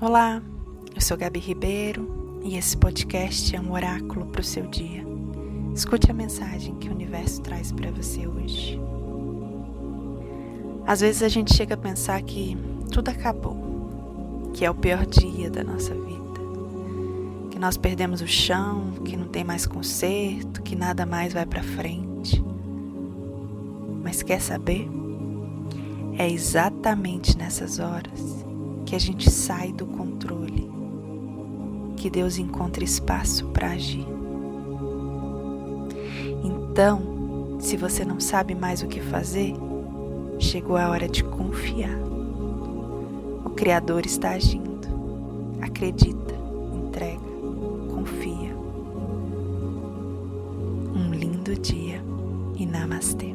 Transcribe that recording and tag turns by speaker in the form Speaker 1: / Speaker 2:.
Speaker 1: Olá, eu sou Gabi Ribeiro e esse podcast é um oráculo para o seu dia. Escute a mensagem que o universo traz para você hoje. Às vezes a gente chega a pensar que tudo acabou, que é o pior dia da nossa vida, que nós perdemos o chão, que não tem mais conserto, que nada mais vai para frente. Mas quer saber? É exatamente nessas horas que a gente sai do controle, que Deus encontra espaço para agir. Então, se você não sabe mais o que fazer, chegou a hora de confiar. O Criador está agindo. Acredita, entrega, confia. Um lindo dia e namastê.